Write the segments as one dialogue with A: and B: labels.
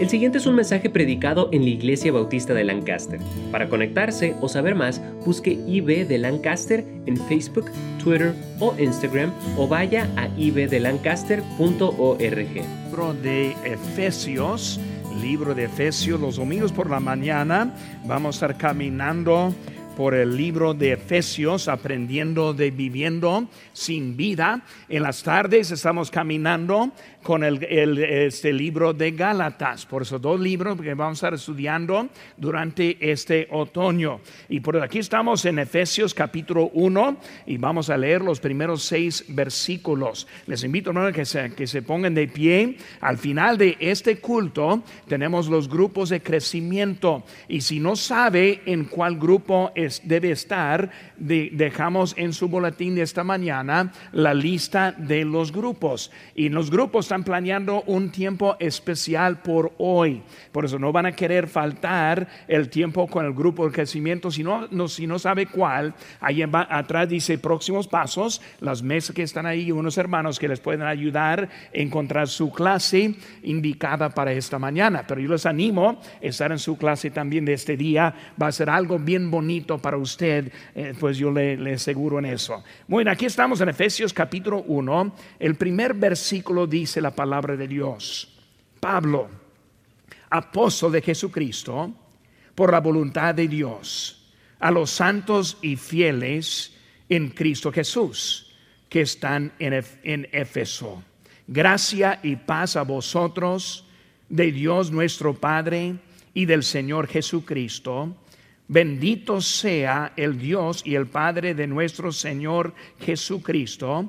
A: El siguiente es un mensaje predicado en la Iglesia Bautista de Lancaster. Para conectarse o saber más, busque IB de Lancaster en Facebook, Twitter o Instagram o vaya a ibdelancaster.org.
B: Libro de Efesios, libro de Efesios, los domingos por la mañana vamos a estar caminando por el libro de Efesios, aprendiendo de viviendo sin vida. En las tardes estamos caminando con el, este libro de Gálatas. Por esos dos libros que vamos a estar estudiando durante este otoño. Y por aquí estamos en Efesios capítulo 1 y vamos a leer los primeros seis versículos. Les invito a que se, que se pongan de pie. Al final de este culto tenemos los grupos de crecimiento. Y si no sabe en cuál grupo es, debe estar, dejamos en su boletín de esta mañana la lista de los grupos. Y los grupos están planeando un tiempo especial por hoy. Por eso no van a querer faltar el tiempo con el grupo de crecimiento. Si no, no si no sabe cuál, ahí atrás dice próximos pasos, las mesas que están ahí, unos hermanos que les pueden ayudar a encontrar su clase indicada para esta mañana. Pero yo les animo a estar en su clase también de este día. Va a ser algo bien bonito para usted, eh, pues yo le, le aseguro en eso. Bueno, aquí estamos en Efesios capítulo 1. El primer versículo dice la palabra de Dios. Pablo, apóstol de Jesucristo, por la voluntad de Dios, a los santos y fieles en Cristo Jesús, que están en, en Éfeso. Gracia y paz a vosotros, de Dios nuestro Padre y del Señor Jesucristo. Bendito sea el Dios y el Padre de nuestro Señor Jesucristo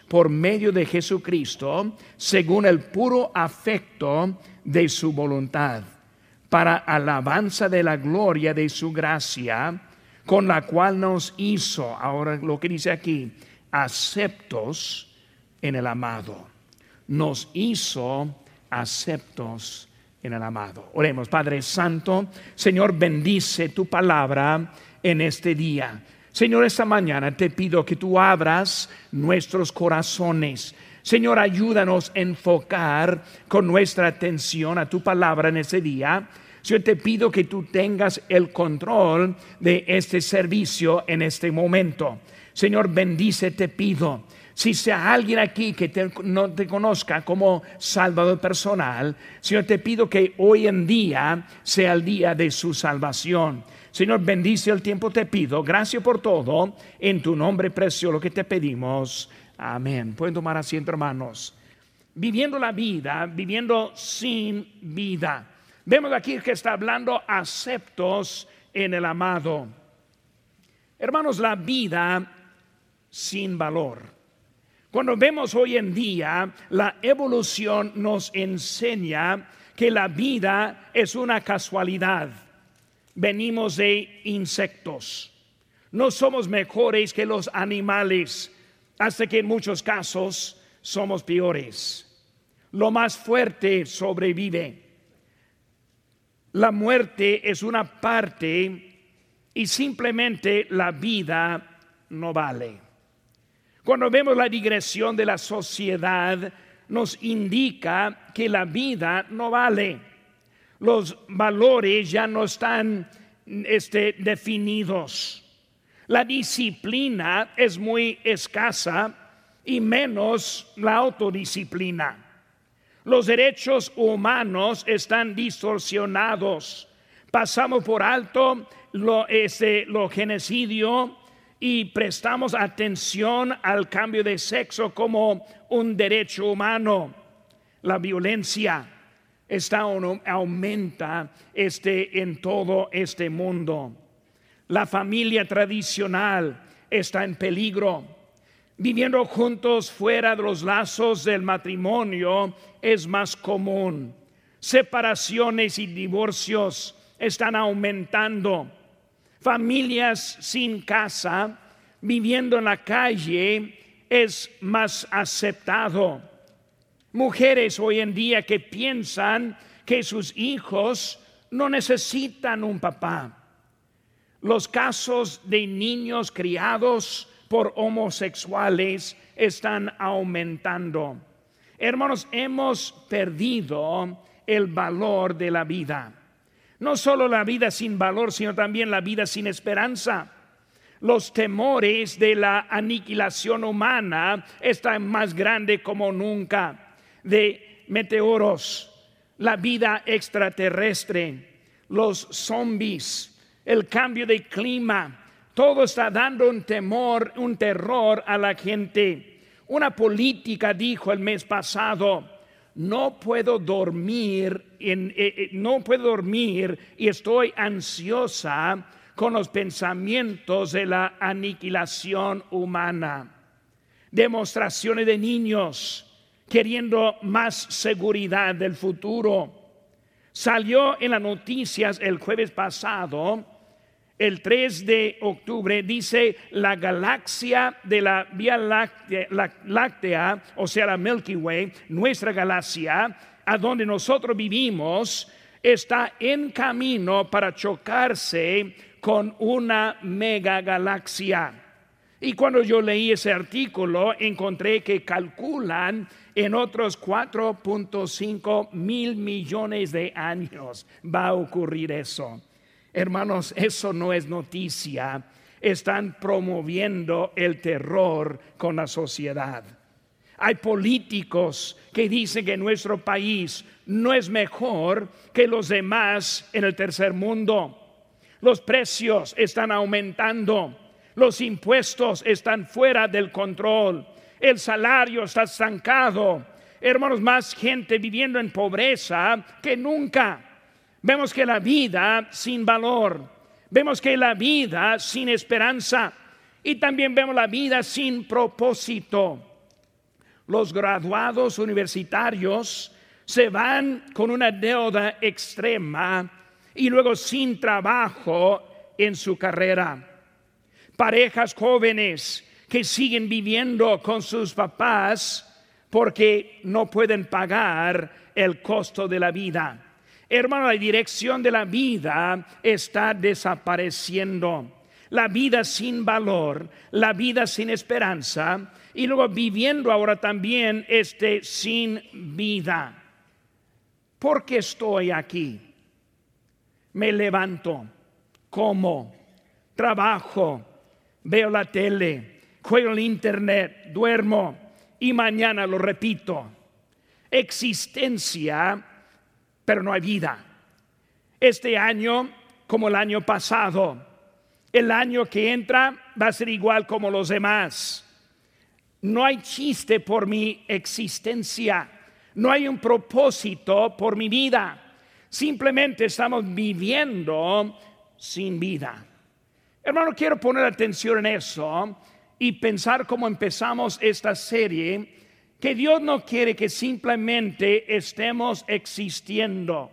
B: por medio de Jesucristo, según el puro afecto de su voluntad, para alabanza de la gloria de su gracia, con la cual nos hizo, ahora lo que dice aquí, aceptos en el amado. Nos hizo aceptos en el amado. Oremos, Padre Santo, Señor, bendice tu palabra en este día. Señor, esta mañana te pido que tú abras nuestros corazones Señor, ayúdanos a enfocar con nuestra atención a tu palabra en ese día. Yo te pido que tú tengas el control de este servicio en este momento. Señor, bendice, te pido. Si sea alguien aquí que no te conozca como salvador personal, Señor, te pido que hoy en día sea el día de su salvación. Señor, bendice el tiempo, te pido. Gracias por todo. En tu nombre precioso lo que te pedimos. Amén. Pueden tomar asiento, hermanos. Viviendo la vida, viviendo sin vida. Vemos aquí que está hablando aceptos en el amado. Hermanos, la vida sin valor. Cuando vemos hoy en día, la evolución nos enseña que la vida es una casualidad. Venimos de insectos. No somos mejores que los animales hasta que en muchos casos somos peores. Lo más fuerte sobrevive. La muerte es una parte y simplemente la vida no vale. Cuando vemos la digresión de la sociedad, nos indica que la vida no vale. Los valores ya no están este, definidos. La disciplina es muy escasa y menos la autodisciplina. Los derechos humanos están distorsionados. Pasamos por alto lo, ese, lo genocidio y prestamos atención al cambio de sexo como un derecho humano. La violencia está aumenta este en todo este mundo. La familia tradicional está en peligro. Viviendo juntos fuera de los lazos del matrimonio es más común. Separaciones y divorcios están aumentando. familias sin casa, viviendo en la calle, es más aceptado. Mujeres hoy en día que piensan que sus hijos no necesitan un papá. Los casos de niños criados por homosexuales están aumentando. Hermanos, hemos perdido el valor de la vida. No solo la vida sin valor, sino también la vida sin esperanza. Los temores de la aniquilación humana están más grandes como nunca. De meteoros, la vida extraterrestre, los zombies, el cambio de clima, todo está dando un temor, un terror a la gente. Una política dijo el mes pasado, no puedo dormir, eh, eh, no puedo dormir y estoy ansiosa con los pensamientos de la aniquilación humana. Demostraciones de niños queriendo más seguridad del futuro. Salió en las noticias el jueves pasado, el 3 de octubre, dice la galaxia de la Vía Láctea, o sea, la Milky Way, nuestra galaxia, a donde nosotros vivimos, está en camino para chocarse con una mega galaxia. Y cuando yo leí ese artículo, encontré que calculan en otros 4.5 mil millones de años va a ocurrir eso. Hermanos, eso no es noticia. Están promoviendo el terror con la sociedad. Hay políticos que dicen que nuestro país no es mejor que los demás en el tercer mundo. Los precios están aumentando. Los impuestos están fuera del control el salario está estancado. Hermanos, más gente viviendo en pobreza que nunca. Vemos que la vida sin valor, vemos que la vida sin esperanza y también vemos la vida sin propósito. Los graduados universitarios se van con una deuda extrema y luego sin trabajo en su carrera. Parejas jóvenes que siguen viviendo con sus papás porque no pueden pagar el costo de la vida. Hermano, la dirección de la vida está desapareciendo. La vida sin valor, la vida sin esperanza y luego viviendo ahora también este sin vida. ¿Por qué estoy aquí? Me levanto, como, trabajo, veo la tele, juego el internet, duermo y mañana lo repito. Existencia, pero no hay vida. Este año, como el año pasado, el año que entra va a ser igual como los demás. No hay chiste por mi existencia, no hay un propósito por mi vida. Simplemente estamos viviendo sin vida. Hermano, quiero poner atención en eso y pensar cómo empezamos esta serie, que Dios no quiere que simplemente estemos existiendo.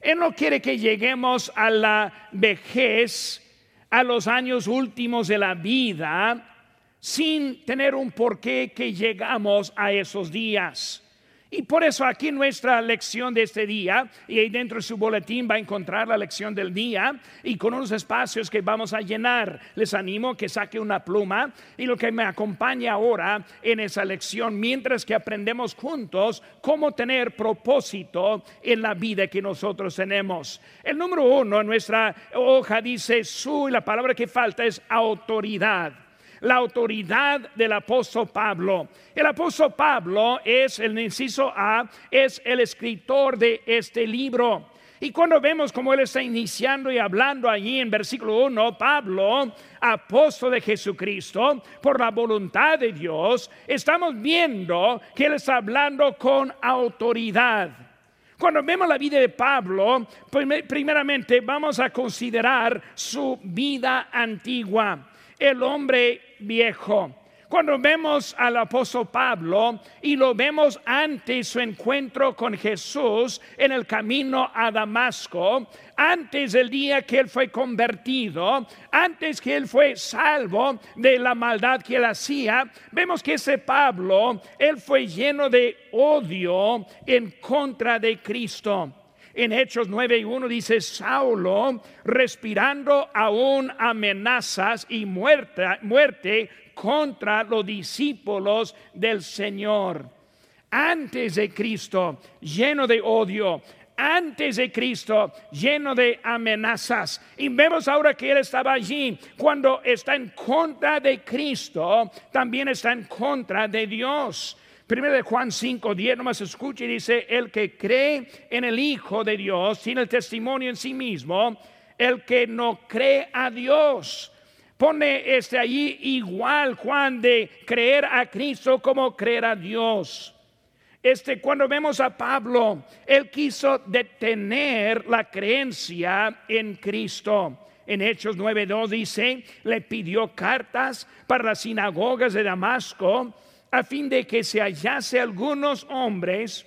B: Él no quiere que lleguemos a la vejez, a los años últimos de la vida, sin tener un porqué que llegamos a esos días. Y por eso aquí nuestra lección de este día, y ahí dentro de su boletín va a encontrar la lección del día y con unos espacios que vamos a llenar. Les animo que saque una pluma y lo que me acompaña ahora en esa lección, mientras que aprendemos juntos cómo tener propósito en la vida que nosotros tenemos. El número uno en nuestra hoja dice su, y la palabra que falta es autoridad la autoridad del apóstol Pablo. El apóstol Pablo es el inciso A, es el escritor de este libro. Y cuando vemos como él está iniciando y hablando allí en versículo 1, Pablo, apóstol de Jesucristo, por la voluntad de Dios, estamos viendo que él está hablando con autoridad. Cuando vemos la vida de Pablo, primeramente vamos a considerar su vida antigua el hombre viejo. Cuando vemos al apóstol Pablo y lo vemos antes su encuentro con Jesús en el camino a Damasco, antes del día que él fue convertido, antes que él fue salvo de la maldad que él hacía, vemos que ese Pablo, él fue lleno de odio en contra de Cristo. En Hechos 9 y 1 dice, Saulo, respirando aún amenazas y muerte, muerte contra los discípulos del Señor. Antes de Cristo, lleno de odio, antes de Cristo, lleno de amenazas. Y vemos ahora que Él estaba allí. Cuando está en contra de Cristo, también está en contra de Dios. Primero de Juan 5, 10, nomás escucha y dice, el que cree en el Hijo de Dios, tiene el testimonio en sí mismo, el que no cree a Dios. Pone este allí igual Juan de creer a Cristo como creer a Dios. Este, cuando vemos a Pablo, él quiso detener la creencia en Cristo. En Hechos 9:2 dice, le pidió cartas para las sinagogas de Damasco a fin de que se hallase algunos hombres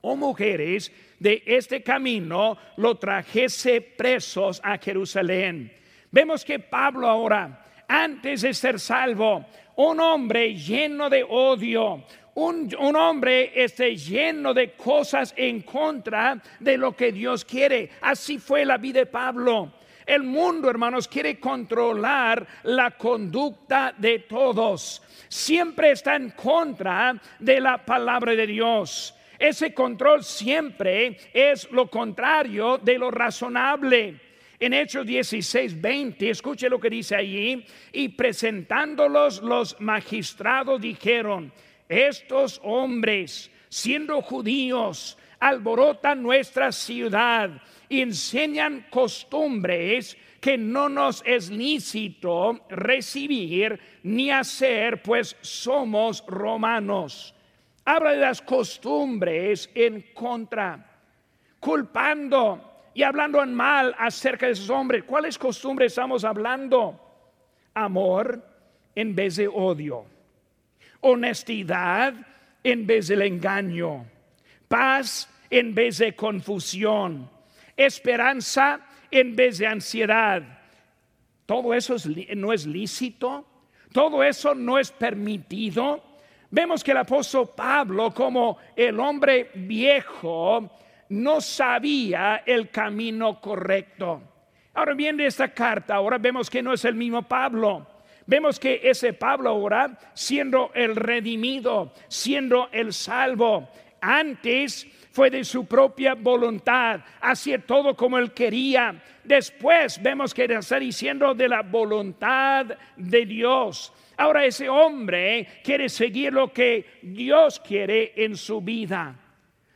B: o mujeres de este camino, lo trajese presos a Jerusalén. Vemos que Pablo ahora, antes de ser salvo, un hombre lleno de odio, un, un, hombre este, lleno de cosas en contra de lo que Dios quiere. Así fue la vida de Pablo. El mundo, hermanos, quiere controlar la conducta de todos. Siempre está en contra de la palabra de Dios. Ese control siempre es lo contrario de lo razonable. En Hechos 16, 20, escuche lo que dice allí, y presentándolos los magistrados dijeron, estos hombres, siendo judíos, alborotan nuestra ciudad enseñan costumbres que no nos es lícito recibir ni hacer, pues somos romanos. Habla de las costumbres en contra, culpando y hablando en mal acerca de esos hombres. ¿Cuáles costumbres estamos hablando? Amor en vez de odio, honestidad en vez del engaño, paz en vez de confusión esperanza en vez de ansiedad. Todo eso no es lícito, todo eso no es permitido. Vemos que el apóstol Pablo, como el hombre viejo, no sabía el camino correcto. Ahora bien, de esta carta, ahora vemos que no es el mismo Pablo. Vemos que ese Pablo ahora, siendo el redimido, siendo el salvo, antes fue de su propia voluntad, hacía todo como él quería. Después vemos que está diciendo de la voluntad de Dios. Ahora ese hombre quiere seguir lo que Dios quiere en su vida.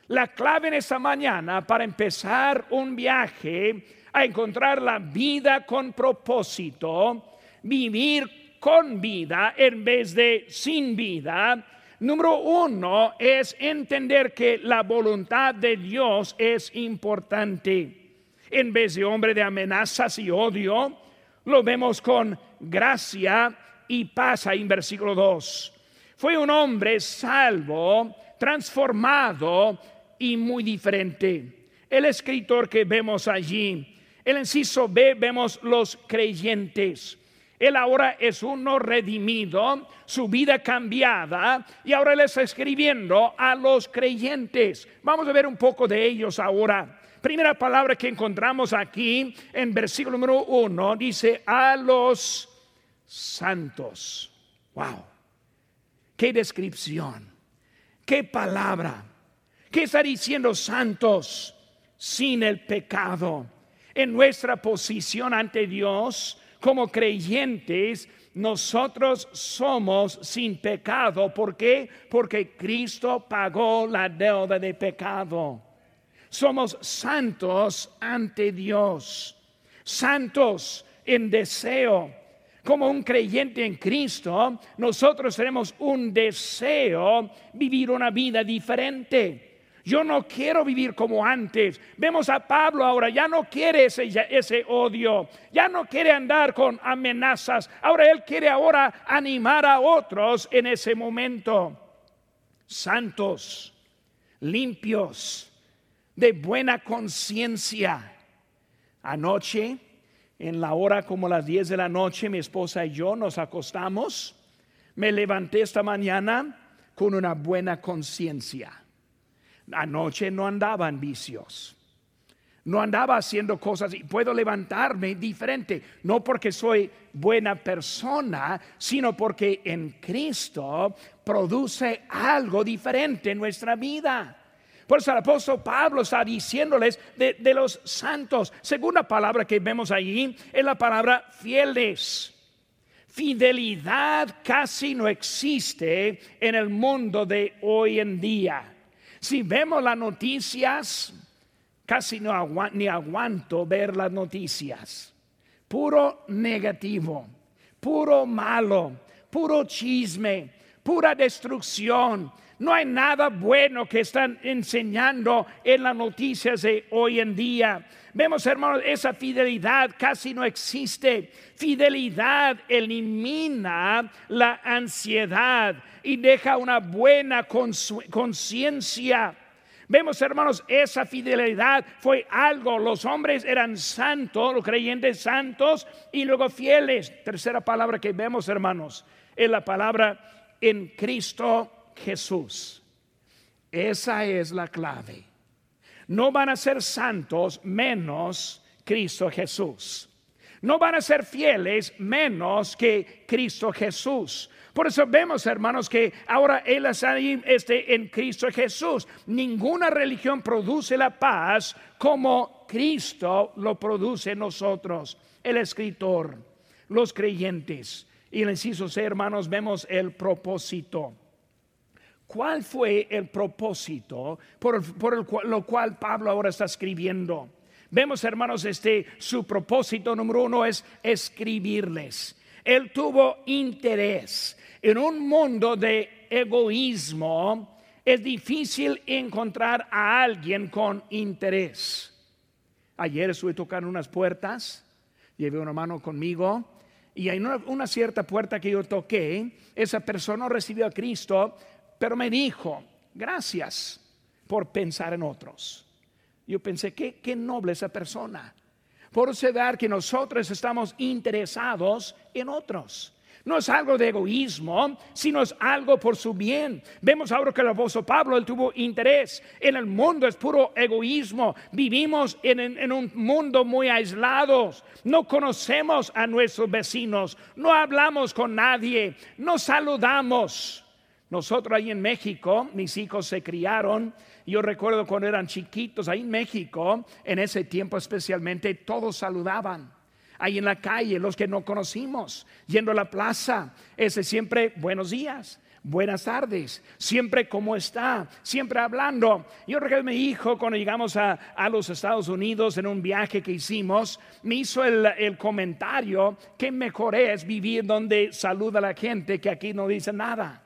B: La clave en esta mañana para empezar un viaje a encontrar la vida con propósito, vivir con vida en vez de sin vida, Número uno es entender que la voluntad de Dios es importante. En vez de hombre de amenazas y odio, lo vemos con gracia y paz ahí en versículo 2. Fue un hombre salvo, transformado y muy diferente. El escritor que vemos allí, el inciso B, vemos los creyentes. Él ahora es uno redimido, su vida cambiada, y ahora él está escribiendo a los creyentes. Vamos a ver un poco de ellos ahora. Primera palabra que encontramos aquí en versículo número uno dice a los santos. Wow, qué descripción, qué palabra, qué está diciendo santos sin el pecado. En nuestra posición ante Dios, como creyentes, nosotros somos sin pecado. ¿Por qué? Porque Cristo pagó la deuda de pecado. Somos santos ante Dios, santos en deseo. Como un creyente en Cristo, nosotros tenemos un deseo vivir una vida diferente. Yo no quiero vivir como antes. Vemos a Pablo ahora, ya no quiere ese, ese, odio, ya no quiere andar con amenazas. Ahora él quiere ahora animar a otros en ese momento. Santos, limpios, de buena conciencia. Anoche, en la hora como las 10 de la noche, mi esposa y yo nos acostamos. Me levanté esta mañana con una buena conciencia Anoche no andaba en vicios. No andaba haciendo cosas y puedo levantarme diferente, no porque soy buena persona, sino porque en Cristo produce algo diferente en nuestra vida. Por eso el apóstol Pablo está diciéndoles de, de los santos. Segunda palabra que vemos allí es la palabra fieles. Fidelidad casi no existe en el mundo de hoy en día. Si vemos las noticias, casi no ni aguanto ver las noticias. Puro negativo, puro malo, puro chisme, pura destrucción. No hay nada bueno que están enseñando en las noticias de hoy en día. Vemos, hermanos, esa fidelidad casi no existe. Fidelidad elimina la ansiedad y deja una buena conciencia. Vemos, hermanos, esa fidelidad fue algo. Los hombres eran santos, los creyentes santos y luego fieles. Tercera palabra que vemos, hermanos, es la palabra en Cristo Jesús. Esa es la clave. No van a ser santos menos Cristo Jesús. No van a ser fieles menos que Cristo Jesús. Por eso vemos, hermanos, que ahora Él está este, en Cristo Jesús. Ninguna religión produce la paz como Cristo lo produce en nosotros, el escritor, los creyentes. Y el inciso hermanos, vemos el propósito. ¿Cuál fue el propósito por, lo cual Pablo ahora está escribiendo? Vemos, hermanos, este su propósito número uno es escribirles. Él tuvo interés en un mundo de egoísmo. Es difícil encontrar a alguien con interés. Ayer estuve tocando unas puertas, llevé una mano conmigo y hay una, cierta puerta que yo toqué, esa persona recibió a Cristo, pero me dijo, gracias por pensar en otros. Yo pensé, qué, qué noble esa persona. Por observar que nosotros estamos interesados en otros. No es algo de egoísmo, sino es algo por su bien. Vemos ahora que el apóstol Pablo él tuvo interés. En el mundo es puro egoísmo. Vivimos en, en un mundo muy aislados. No conocemos a nuestros vecinos. No hablamos con nadie. No saludamos. Nosotros ahí en México, mis hijos se criaron. Yo recuerdo cuando eran chiquitos, ahí en México, en ese tiempo especialmente, todos saludaban ahí en la calle, los que no conocimos, yendo a la plaza, ese siempre buenos días. Buenas tardes, siempre como está, siempre hablando. Yo recuerdo mi hijo cuando llegamos a, los Estados Unidos en un viaje que hicimos, me hizo el, el comentario que mejor es vivir donde saluda a la gente que aquí no dice nada.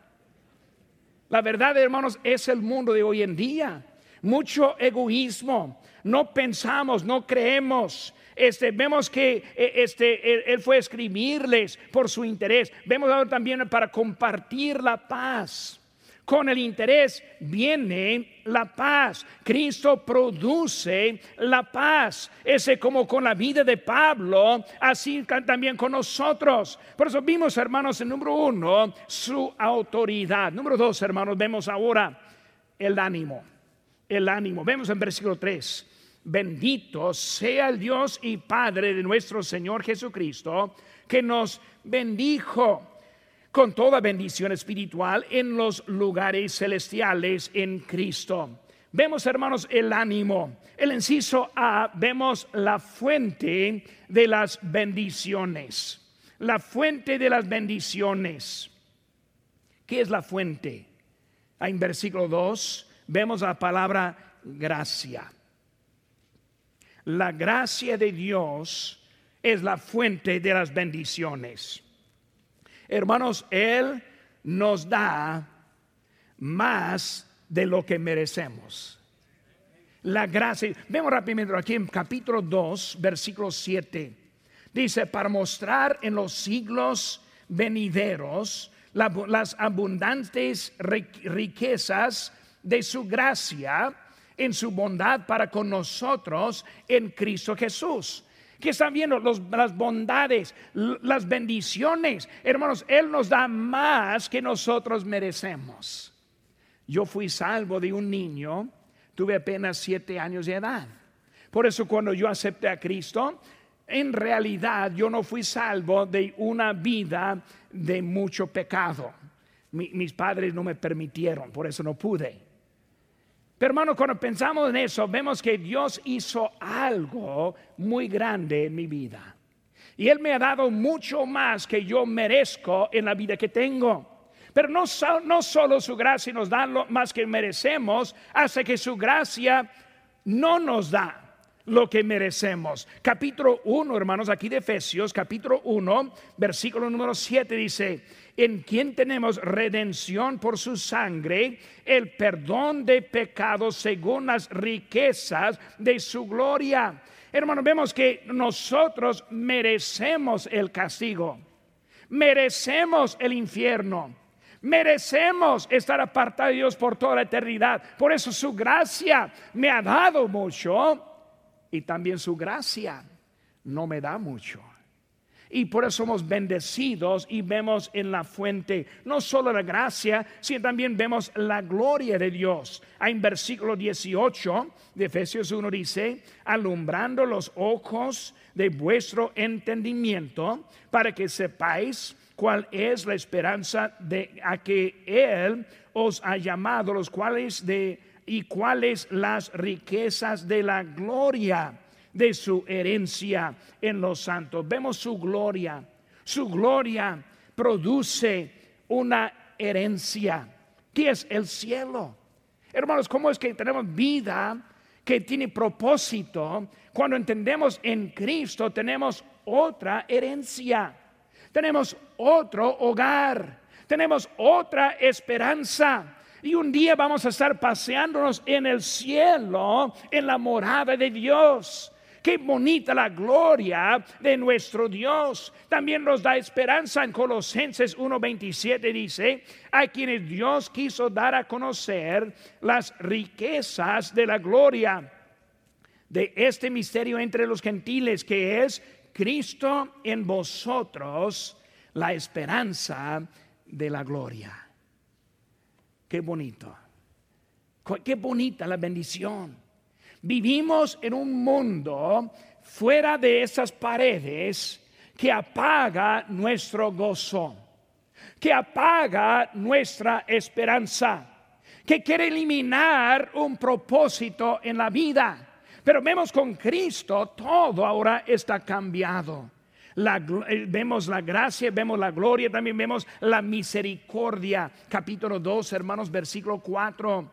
B: La verdad, hermanos, es el mundo de hoy en día. Mucho egoísmo. No pensamos, no creemos. Este, vemos que e, este, él, fue a escribirles por su interés. Vemos ahora también para compartir la paz. Con el interés viene la paz. Cristo produce la paz. Ese como con la vida de Pablo, así también con nosotros. Por eso vimos, hermanos, en número uno, su autoridad. Número dos, hermanos, vemos ahora el ánimo. El ánimo. Vemos en versículo 3 Bendito sea el Dios y Padre de nuestro Señor Jesucristo, que nos bendijo con toda bendición espiritual en los lugares celestiales en Cristo. Vemos, hermanos, el ánimo. El inciso A, vemos la fuente de las bendiciones. La fuente de las bendiciones. ¿Qué es la fuente? En versículo 2 vemos la palabra gracia la gracia de Dios es la fuente de las bendiciones. Hermanos, Él nos da más de lo que merecemos. La gracia. Vemos rápidamente aquí en capítulo 2, versículo 7. Dice, para mostrar en los siglos venideros las abundantes riquezas de su gracia en su bondad para con nosotros en Cristo Jesús. Que están viendo las bondades, las bendiciones. Hermanos, Él nos da más que nosotros merecemos. Yo fui salvo de un niño, tuve apenas siete años de edad. Por eso cuando yo acepté a Cristo, en realidad yo no fui salvo de una vida de mucho pecado. mis padres no me permitieron, por eso no pude. Pero hermano, cuando pensamos en eso, vemos que Dios hizo algo muy grande en mi vida. Y Él me ha dado mucho más que yo merezco en la vida que tengo. Pero no, solo su gracia nos da lo más que merecemos, hace que su gracia no nos da lo que merecemos. Capítulo 1, hermanos, aquí de Efesios, capítulo 1, versículo número 7 dice, en quien tenemos redención por su sangre, el perdón de pecados según las riquezas de su gloria. Hermanos, vemos que nosotros merecemos el castigo, merecemos el infierno. Merecemos estar apartados de Dios por toda la eternidad. Por eso su gracia me ha dado mucho y también su gracia no me da mucho. Y por eso somos bendecidos y vemos en la fuente no solo la gracia, sino también vemos la gloria de Dios. En versículo 18 de Efesios 1 dice, alumbrando los ojos de vuestro entendimiento para que sepáis cuál es la esperanza de a que Él os ha llamado, los cuales de y cuáles las riquezas de la gloria de su herencia en los santos. Vemos su gloria. Su gloria produce una herencia, que es el cielo. Hermanos, ¿cómo es que tenemos vida que tiene propósito? Cuando entendemos en Cristo tenemos otra herencia, tenemos otro hogar, tenemos otra esperanza. Y un día vamos a estar paseándonos en el cielo, en la morada de Dios. Qué bonita la gloria de nuestro Dios. También nos da esperanza en Colosenses 1:27 dice, a quienes Dios quiso dar a conocer las riquezas de la gloria de este misterio entre los gentiles que es Cristo en vosotros, la esperanza de la gloria. Qué bonito. Qué bonita la bendición. Vivimos en un mundo fuera de esas paredes que apaga nuestro gozo, que apaga nuestra esperanza, que quiere eliminar un propósito en la vida. Pero vemos con Cristo todo ahora está cambiado. Eh, vemos la gracia, vemos la gloria, también vemos la misericordia. Capítulo 2, hermanos, versículo 4.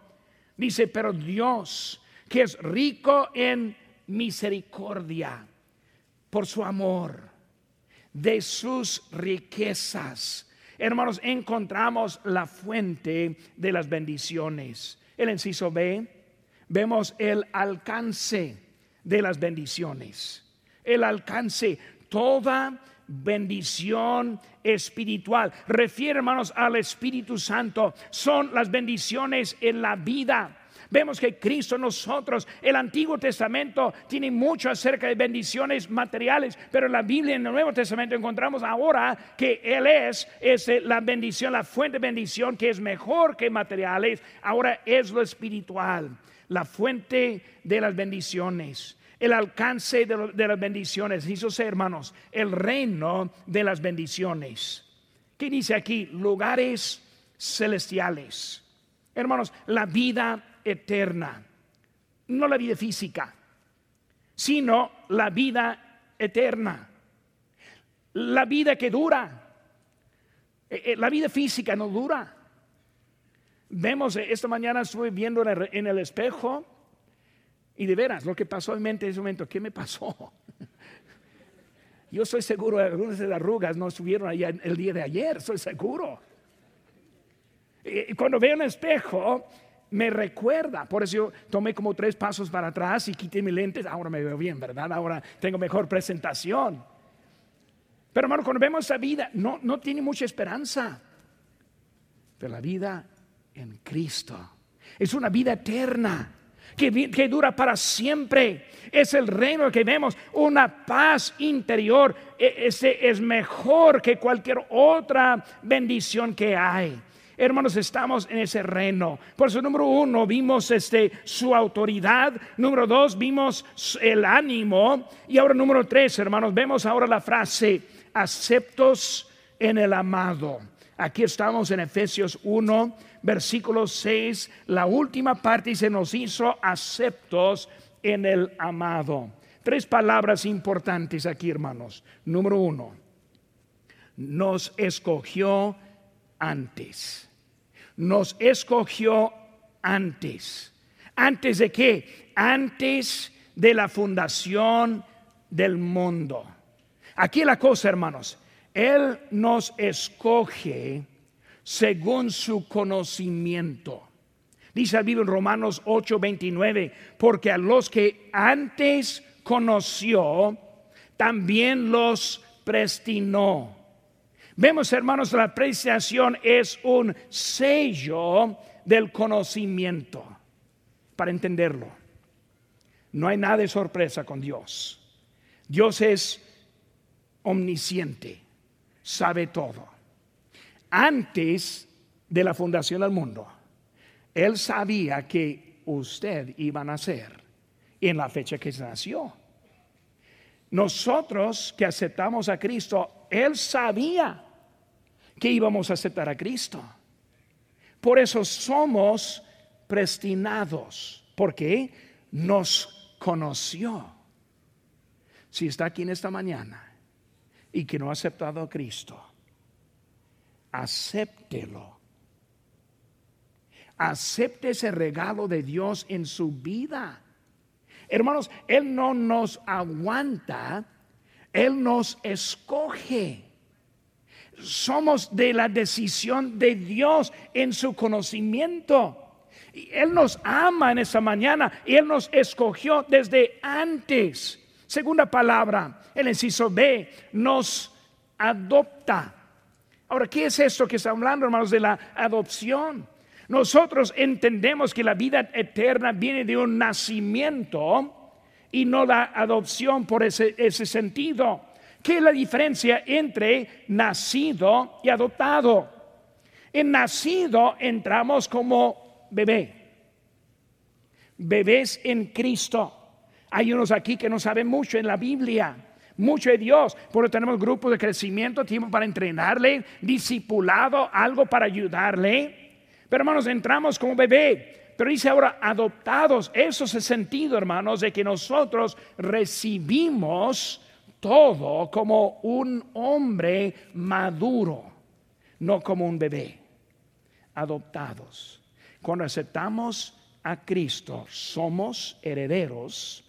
B: Dice, pero Dios, que es rico en misericordia, por su amor, de sus riquezas. Hermanos, encontramos la fuente de las bendiciones. El inciso B, vemos el alcance de las bendiciones. El alcance toda bendición espiritual. Refiere, hermanos, al Espíritu Santo. Son las bendiciones en la vida. Vemos que Cristo nosotros, el Antiguo Testamento tiene mucho acerca de bendiciones materiales, pero en la Biblia, en el Nuevo Testamento encontramos ahora que Él es, es la bendición, la fuente de bendición que es mejor que materiales, ahora es lo espiritual, la fuente de las bendiciones el alcance de, las bendiciones. Dice hermanos, el reino de las bendiciones. ¿Qué dice aquí? Lugares celestiales. Hermanos, la vida eterna. No la vida física, sino la vida eterna. La vida que dura. Eh, eh, la vida física no dura. Vemos, eh, esta mañana estuve viendo en el espejo y de veras, lo que pasó en mente en ese momento, ¿qué me pasó? Yo estoy seguro, algunas de las arrugas no estuvieron allá el día de ayer, estoy seguro. Y cuando veo un espejo, me recuerda. Por eso yo tomé como tres pasos para atrás y quité mis lentes. Ahora me veo bien, ¿verdad? Ahora tengo mejor presentación. Pero hermano, cuando vemos esa vida, no, no tiene mucha esperanza. Pero la vida en Cristo es una vida eterna. Que, dura para siempre. Es el reino que vemos, una paz interior. E, ese es mejor que cualquier otra bendición que hay. Hermanos, estamos en ese reino. Por eso, número uno, vimos este, su autoridad. Número dos, vimos el ánimo. Y ahora, número tres, hermanos, vemos ahora la frase, aceptos en el amado. Aquí estamos en Efesios 1, versículo 6. La última parte se nos hizo aceptos en el amado. Tres palabras importantes aquí, hermanos. Número uno, nos escogió antes. Nos escogió antes. ¿Antes de qué? Antes de la fundación del mundo. Aquí la cosa, hermanos. Él nos escoge según su conocimiento. Dice el en Romanos 8:29, porque a los que antes conoció, también los prestinó Vemos, hermanos, la apreciación es un sello del conocimiento para entenderlo. No hay nada de sorpresa con Dios. Dios es omnisciente, sabe todo. Antes de la fundación del mundo, Él sabía que usted iba a nacer en la fecha que nació. Nosotros que aceptamos a Cristo, Él sabía que íbamos a aceptar a Cristo. Por eso somos prestinados, porque nos conoció. Si está aquí en esta mañana y que no ha aceptado a Cristo, acéptelo. Acepte ese regalo de Dios en su vida. Hermanos, Él no nos aguanta, Él nos escoge somos de la decisión de Dios en su conocimiento. Él nos ama en esa mañana y Él nos escogió desde antes. Segunda palabra, el inciso B, nos adopta. Ahora, ¿qué es esto que está hablando, hermanos, de la adopción? Nosotros entendemos que la vida eterna viene de un nacimiento y no la adopción por ese, ese sentido. ¿Qué es la diferencia entre nacido y adoptado? En nacido entramos como bebé, bebés en Cristo. Hay unos aquí que no saben mucho en la Biblia, mucho de Dios. Por eso tenemos grupos de crecimiento, tiempo para entrenarle, discipulado, algo para ayudarle. Pero hermanos, entramos como bebé. Pero dice ahora adoptados. Eso es el sentido, hermanos, de que nosotros recibimos todo como un hombre maduro, no como un bebé, adoptados. Cuando aceptamos a Cristo, somos herederos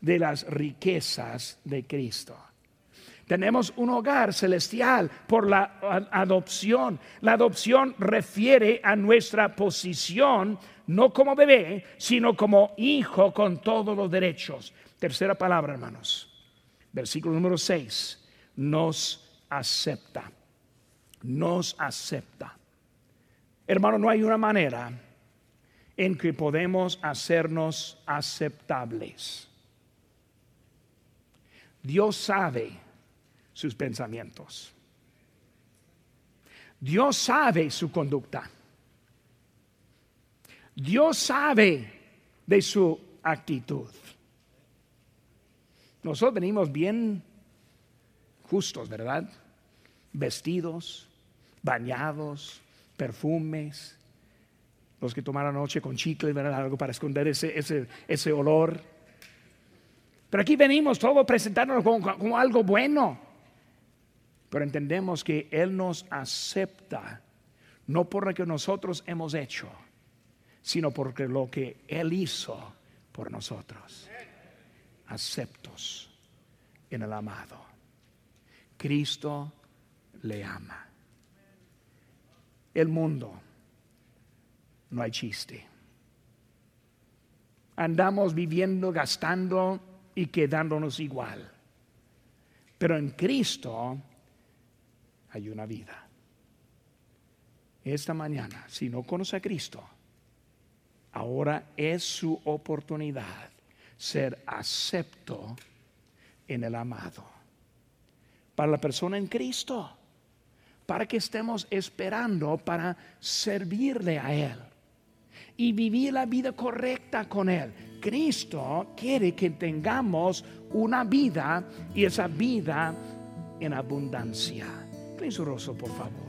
B: de las riquezas de Cristo. Tenemos un hogar celestial por la adopción. La adopción refiere a nuestra posición, no como bebé, sino como hijo con todos los derechos. Tercera palabra, hermanos versículo número 6, nos acepta. Nos acepta. Hermano, no hay una manera en que podemos hacernos aceptables. Dios sabe sus pensamientos. Dios sabe su conducta. Dios sabe de su actitud. Nosotros venimos bien justos, ¿verdad? Vestidos, bañados, perfumes. Los que tomaron noche con chicle, ¿verdad? Algo para esconder ese, ese, ese olor. Pero aquí venimos todos presentándonos como, algo bueno. Pero entendemos que Él nos acepta, no por lo que nosotros hemos hecho, sino porque lo que Él hizo por nosotros aceptos en el amado. Cristo le ama. El mundo, no hay chiste. andamos viviendo, gastando y quedándonos igual. Pero en Cristo hay una vida. Esta mañana, si no conoce a Cristo, ahora es su oportunidad ser acepto en el amado. Para la persona en Cristo, para que estemos esperando para servirle a Él y vivir la vida correcta con Él. Cristo quiere que tengamos una vida y esa vida en abundancia. Por favor.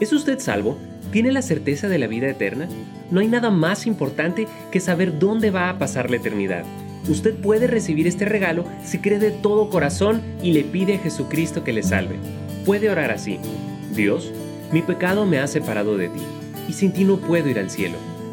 A: ¿Es usted salvo? ¿Tiene la certeza de la vida eterna? No hay nada más importante que saber dónde va a pasar la eternidad. Usted puede recibir este regalo si cree de todo corazón y le pide a Jesucristo que le salve. Puede orar así. Dios, mi pecado me ha separado de ti, y sin ti no puedo ir al cielo,